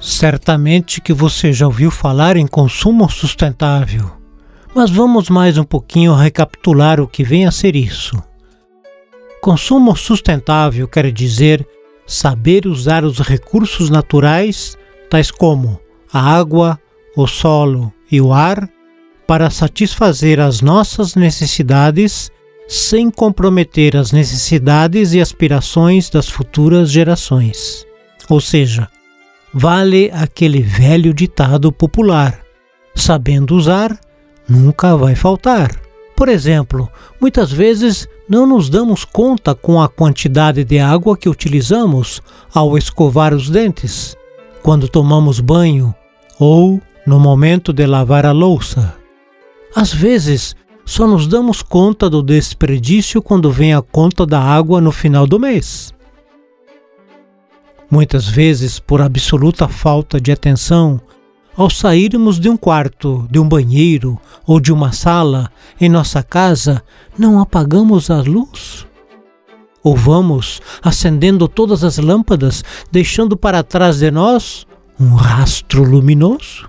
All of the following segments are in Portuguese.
Certamente que você já ouviu falar em consumo sustentável, mas vamos mais um pouquinho recapitular o que vem a ser isso. Consumo sustentável quer dizer saber usar os recursos naturais, tais como a água, o solo e o ar, para satisfazer as nossas necessidades sem comprometer as necessidades e aspirações das futuras gerações. Ou seja, vale aquele velho ditado popular: sabendo usar, nunca vai faltar. Por exemplo, muitas vezes não nos damos conta com a quantidade de água que utilizamos ao escovar os dentes, quando tomamos banho ou no momento de lavar a louça. Às vezes, só nos damos conta do desperdício quando vem a conta da água no final do mês. Muitas vezes, por absoluta falta de atenção, ao sairmos de um quarto, de um banheiro ou de uma sala em nossa casa, não apagamos a luz? Ou vamos acendendo todas as lâmpadas, deixando para trás de nós um rastro luminoso?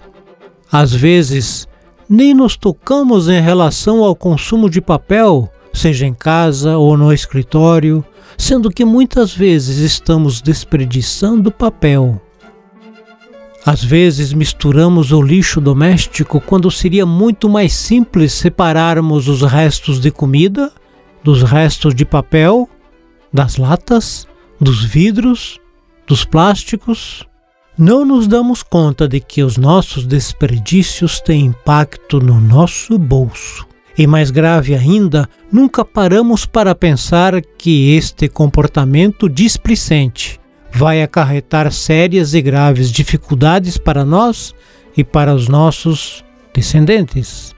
Às vezes, nem nos tocamos em relação ao consumo de papel, seja em casa ou no escritório, sendo que muitas vezes estamos desperdiçando papel. Às vezes misturamos o lixo doméstico quando seria muito mais simples separarmos os restos de comida dos restos de papel, das latas, dos vidros, dos plásticos. Não nos damos conta de que os nossos desperdícios têm impacto no nosso bolso. E mais grave ainda, nunca paramos para pensar que este comportamento displicente vai acarretar sérias e graves dificuldades para nós e para os nossos descendentes.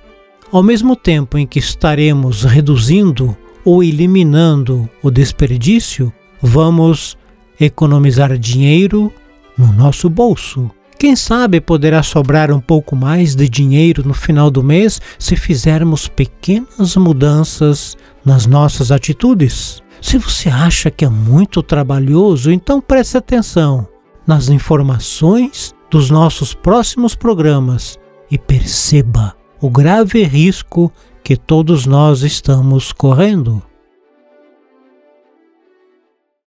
Ao mesmo tempo em que estaremos reduzindo ou eliminando o desperdício, vamos economizar dinheiro no nosso bolso quem sabe poderá sobrar um pouco mais de dinheiro no final do mês se fizermos pequenas mudanças nas nossas atitudes. Se você acha que é muito trabalhoso, então preste atenção nas informações dos nossos próximos programas e perceba o grave risco que todos nós estamos correndo.